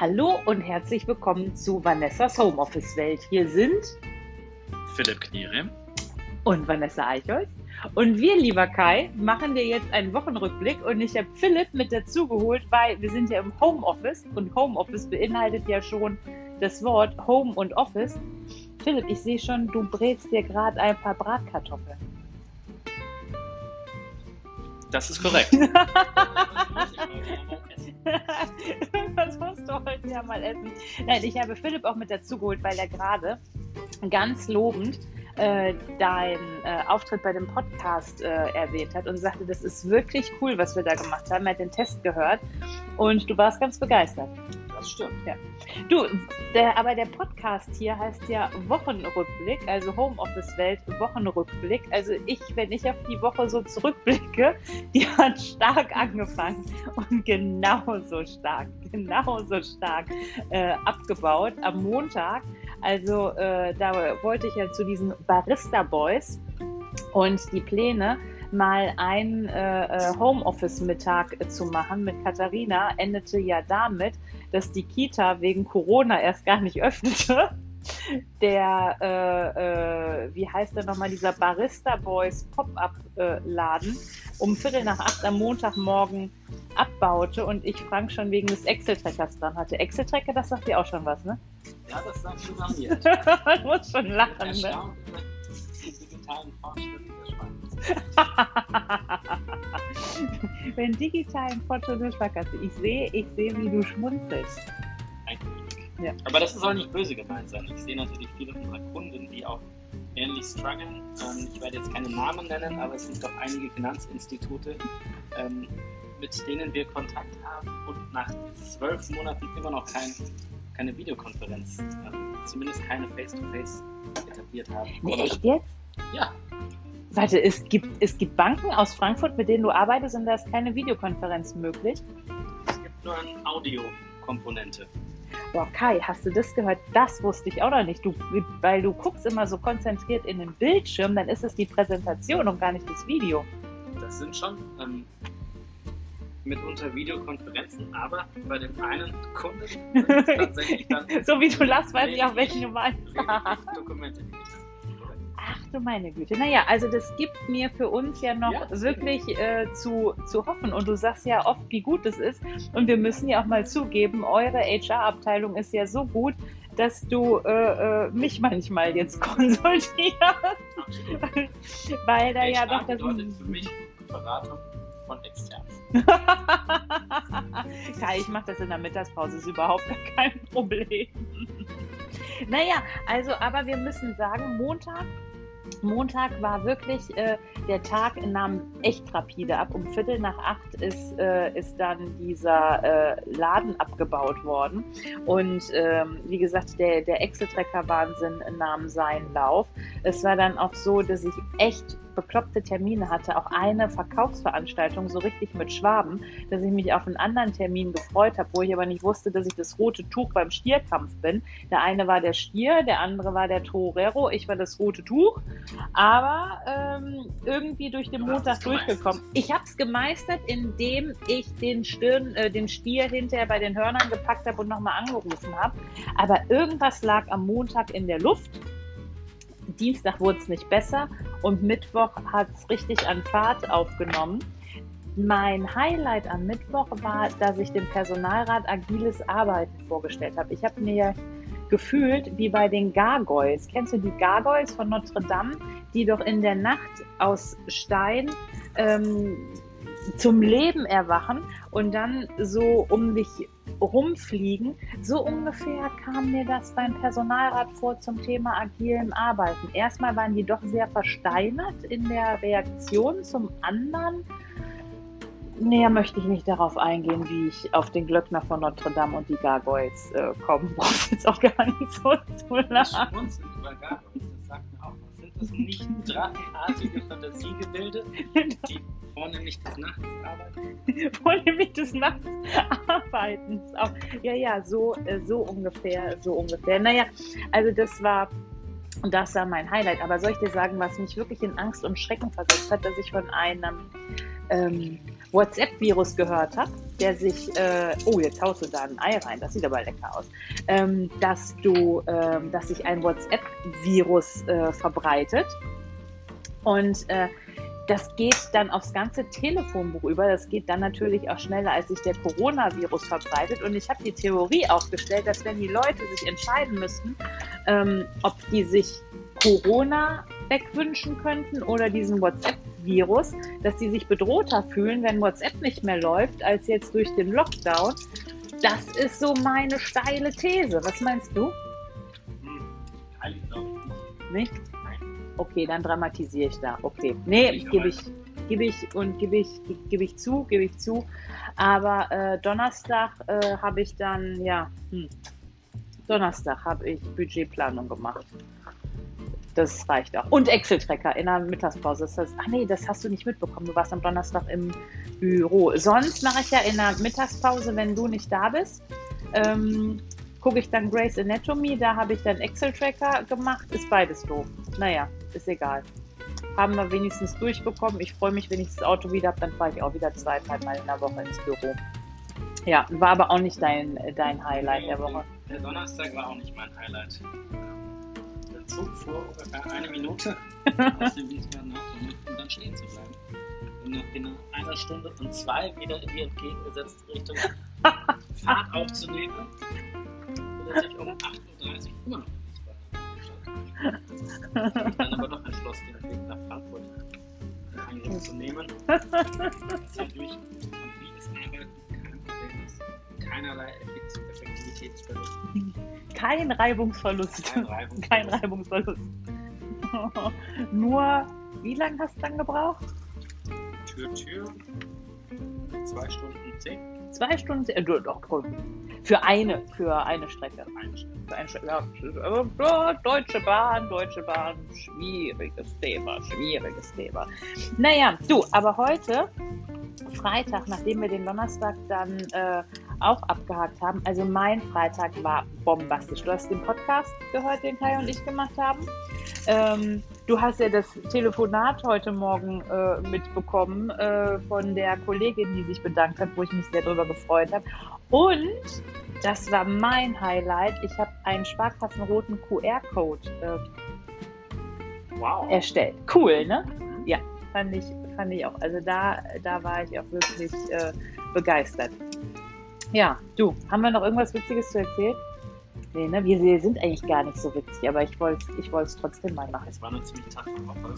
Hallo und herzlich willkommen zu Vanessas Homeoffice Welt. Hier sind Philipp Kniere und Vanessa Eichholz. Und wir, lieber Kai, machen dir jetzt einen Wochenrückblick und ich habe Philipp mit dazu geholt, weil wir sind ja im Homeoffice und Homeoffice beinhaltet ja schon das Wort Home und Office. Philipp, ich sehe schon, du brätst dir gerade ein paar Bratkartoffeln. Das ist korrekt. Heute ja mal essen? Nein, ich habe Philipp auch mit dazu geholt, weil er gerade ganz lobend äh, deinen äh, Auftritt bei dem Podcast äh, erwähnt hat und sagte, das ist wirklich cool, was wir da gemacht haben. Er hat den Test gehört und du warst ganz begeistert. Das stimmt. Ja. Du, der, aber der Podcast hier heißt ja Wochenrückblick, also Homeoffice-Welt Wochenrückblick. Also ich, wenn ich auf die Woche so zurückblicke, die hat stark angefangen und genauso stark, genauso stark äh, abgebaut am Montag. Also äh, da wollte ich ja zu diesen Barista Boys und die Pläne mal einen äh, äh, Homeoffice-Mittag zu machen mit Katharina endete ja damit, dass die Kita wegen Corona erst gar nicht öffnete. Der, äh, äh, wie heißt der nochmal, dieser Barista Boys Pop-Up-Laden um Viertel nach acht am Montagmorgen abbaute und ich Frank schon wegen des Excel-Trackers dran hatte. Excel-Tracker, das sagt dir auch schon was, ne? Ja, das sagt sogar mir. Man muss schon lachen, ne? digitalen Fortschritt der Schweiz. Wenn digitalen Fortschritt der Sparkasse. Ich sehe, ich sehe, wie du schmunzelst. Ja. Aber das soll nicht böse gemeint sein. Ich sehe natürlich viele unserer Kunden, die auch ähnlich strugglen. Ähm, ich werde jetzt keine Namen nennen, aber es sind doch einige Finanzinstitute, ähm, mit denen wir Kontakt haben und nach zwölf Monaten immer noch kein, keine Videokonferenz, ähm, zumindest keine Face-to-Face -face etabliert haben. Nee, echt jetzt? Ja, Warte, es gibt, es gibt Banken aus Frankfurt, mit denen du arbeitest und da ist keine Videokonferenz möglich? Es gibt nur eine Audiokomponente. Boah, Kai, hast du das gehört? Das wusste ich auch noch nicht. Du, weil du guckst immer so konzentriert in den Bildschirm, dann ist es die Präsentation und gar nicht das Video. Das sind schon ähm, mitunter Videokonferenzen, aber bei dem einen Kunden tatsächlich dann. so wie du lachst, weiß ich auch, welchen du meinst. Dokumente, Ach du meine Güte. Naja, also das gibt mir für uns ja noch Ja, wirklich äh, zu, zu hoffen. Und du sagst ja oft, wie gut es ist. Und wir müssen ja auch mal zugeben, eure HR-Abteilung ist ja so gut, dass du äh, äh, mich manchmal jetzt konsultierst. Weil da ja doch das. bedeutet für mich Beratung von extern. Kai, ich mache das in der Mittagspause, ist überhaupt kein Problem. naja, also, aber wir müssen sagen, Montag. Montag war wirklich, äh, der Tag nahm echt rapide ab. Um Viertel nach acht ist, äh, ist dann dieser äh, Laden abgebaut worden. Und ähm, wie gesagt, der, der Excel-Tracker-Wahnsinn nahm seinen Lauf. Es war dann auch so, dass ich echt bekloppte Termine hatte, auch eine Verkaufsveranstaltung so richtig mit Schwaben, dass ich mich auf einen anderen Termin gefreut habe, wo ich aber nicht wusste, dass ich das rote Tuch beim Stierkampf bin. Der eine war der Stier, der andere war der Torero, ich war das rote Tuch, aber ähm, irgendwie durch den Du Montag durchgekommen. Ich habe es gemeistert, indem ich den Stirn, äh, den Stier hinterher bei den Hörnern gepackt habe und nochmal angerufen habe. Aber irgendwas lag am Montag in der Luft. Dienstag wurde es nicht besser und Mittwoch hat es richtig an Fahrt aufgenommen. Mein Highlight am Mittwoch war, dass ich dem Personalrat agiles Arbeiten vorgestellt habe. Ich habe mir gefühlt wie bei den Gargoyles. Kennst du die Gargoyles von Notre Dame, die doch in der Nacht aus Stein ähm, zum Leben erwachen und dann so um dich rumfliegen. So ungefähr kam mir das beim Personalrat vor zum Thema agilem Arbeiten. Erstmal waren die doch sehr versteinert in der Reaktion, zum anderen Näher möchte ich nicht darauf eingehen, wie ich auf den Glöckner von Notre Dame und die Gargoyles äh, komme. Brauchst jetzt auch gar nicht so zu lachen. Das nicht drachenartige Fantasiegebilde, die vornehmlich des Nachts arbeiten? Vornehmlich des Nachts arbeitens. Auch, ja, ja, so, äh, so ungefähr, so ungefähr. Naja, also das war, das war mein Highlight. Aber soll ich dir sagen, was mich wirklich in Angst und Schrecken versetzt hat, dass ich von einem ähm, WhatsApp-Virus gehört habe? Der sich, äh, oh, jetzt haust du da ein Ei rein, das sieht aber lecker aus, ähm, dass du, ähm, dass sich ein WhatsApp-Virus äh, verbreitet. Und äh, das geht dann aufs ganze Telefonbuch über. Das geht dann natürlich auch schneller, als sich der Coronavirus verbreitet. Und ich habe die Theorie aufgestellt, dass wenn die Leute sich entscheiden müssten, ähm, ob die sich Corona wegwünschen könnten oder diesen WhatsApp-Virus, dass die sich bedrohter fühlen, wenn WhatsApp nicht mehr läuft, als jetzt durch den Lockdown. Das ist so meine steile These. Was meinst du? Teile ich glaube ich nicht. Nicht? Okay, dann dramatisiere ich da. Okay. Nee, gebe ich, gebe ich und gebe ich, gebe ich zu, gebe ich zu. Aber äh, Donnerstag äh, habe ich dann, ja, hm, Donnerstag habe ich Budgetplanung gemacht. Das reicht auch. Und Excel-Tracker in der Mittagspause. Das heißt, ach nee, das hast du nicht mitbekommen. Du warst am Donnerstag im Büro. Sonst mache ich ja in der Mittagspause, wenn du nicht da bist, ähm, gucke ich dann Grace Anatomy. Da habe ich dann Excel-Tracker gemacht. Ist beides doof. Naja, ist egal. Haben wir wenigstens durchbekommen. Ich freue mich, wenn ich das Auto wieder habe, dann fahre ich auch wieder zwei, dreimal in der Woche ins Büro. Ja, war aber auch nicht dein, dein Highlight der Woche. Der Donnerstag war auch nicht mein Highlight. Zug fuhr ungefähr eine Minute aus dem Wiesbaden Hauptbahnhof, um dann stehen zu bleiben. Und nach genau einer Stunde und zwei wieder in die entgegengesetzte Richtung Fahrt aufzunehmen, sodass ich um 8.30 Uhr immer noch dann aber doch entschlossen, den Weg nach Frankfurt in Angriff zu nehmen. Dadurch, und wie es Arbeiten kein Problem ist, keinerlei Effektivitätsverlust. Kein Reibungsverlust. Kein Reibungsverlust. Kein Reibungsverlust. Nur, wie lange hast du dann gebraucht? Tür, Tür. Zwei Stunden zehn. Zwei Stunden zehn. Äh, doch, für eine, für eine Strecke. Für eine Strecke. Ja, Deutsche Bahn, Deutsche Bahn, schwieriges Thema, schwieriges Thema. Naja, du, aber heute, Freitag, nachdem wir den Donnerstag dann äh, auch abgehakt haben, also mein Freitag war bombastisch. Du hast den Podcast gehört, den Kai und ich gemacht haben. Ähm, du hast ja das Telefonat heute Morgen äh, mitbekommen äh, von der Kollegin, die sich bedankt hat, wo ich mich sehr darüber gefreut habe. Und das war mein Highlight. Ich habe einen sparkassenroten QR-Code äh, wow. erstellt. Cool, ne? Ja, fand ich, fand ich auch. Also da, da war ich auch wirklich äh, begeistert. Ja, du, haben wir noch irgendwas Witziges zu erzählen? Nee, ne? Wir, wir sind eigentlich gar nicht so witzig, aber ich wollte es ich trotzdem mal machen. Es war eine ziemlich taffe Woche.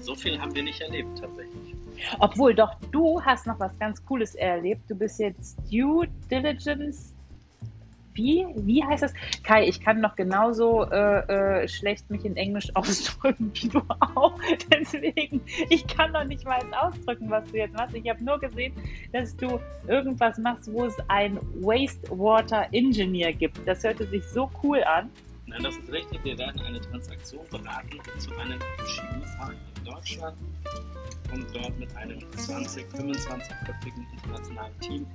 So viel haben wir nicht erlebt, tatsächlich. Obwohl, doch, du hast noch was ganz Cooles erlebt. Du bist jetzt Due Diligence wie, wie heißt das? Kai, ich kann noch genauso äh, äh, schlecht mich in Englisch ausdrücken wie du auch. Deswegen, ich kann noch nicht mal ausdrücken, was du jetzt machst. Ich habe nur gesehen, dass du irgendwas machst, wo es ein Wastewater Engineer gibt. Das hörte sich so cool an. Nein, das ist richtig. Wir werden eine Transaktion beraten zu einem Chemiepark in Deutschland und dort mit einem 20-, 25-köpfigen internationalen Team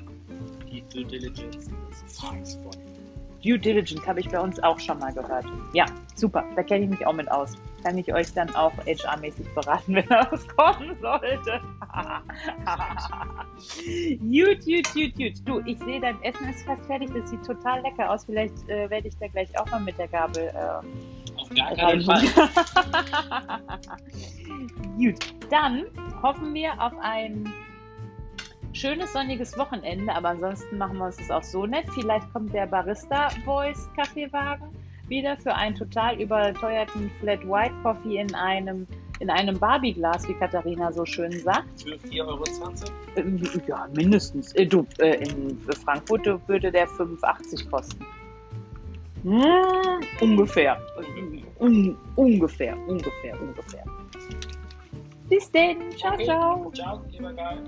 die Due Diligence des Parks vornehmen. Due Diligence habe ich bei uns auch schon mal gehört. Ja, super. Da kenne ich mich auch mit aus. Kann ich euch dann auch HR-mäßig beraten, wenn da was kommen sollte. gut, gut, gut, gut. Du, ich sehe, dein Essen ist fast fertig. Das sieht total lecker aus. Vielleicht äh, werde ich da gleich auch mal mit der Gabel. Äh, Auf gar keinen Fall. gut, dann hoffen wir auf ein schönes sonniges Wochenende, aber ansonsten machen wir uns das auch so nett. Vielleicht kommt der Barista Boys Kaffeewagen wieder für einen total überteuerten Flat White Coffee in einem in einem Barbie-Glas, wie Katharina so schön sagt. Für 4,20 Euro? Ähm, ja, mindestens. Äh, du, äh, in Frankfurt würde der 5,80 kosten. Hm, ungefähr. Un ungefähr, ungefähr, ungefähr. Bis denn. Ciao, okay. ciao. Ciao, lieber Geil.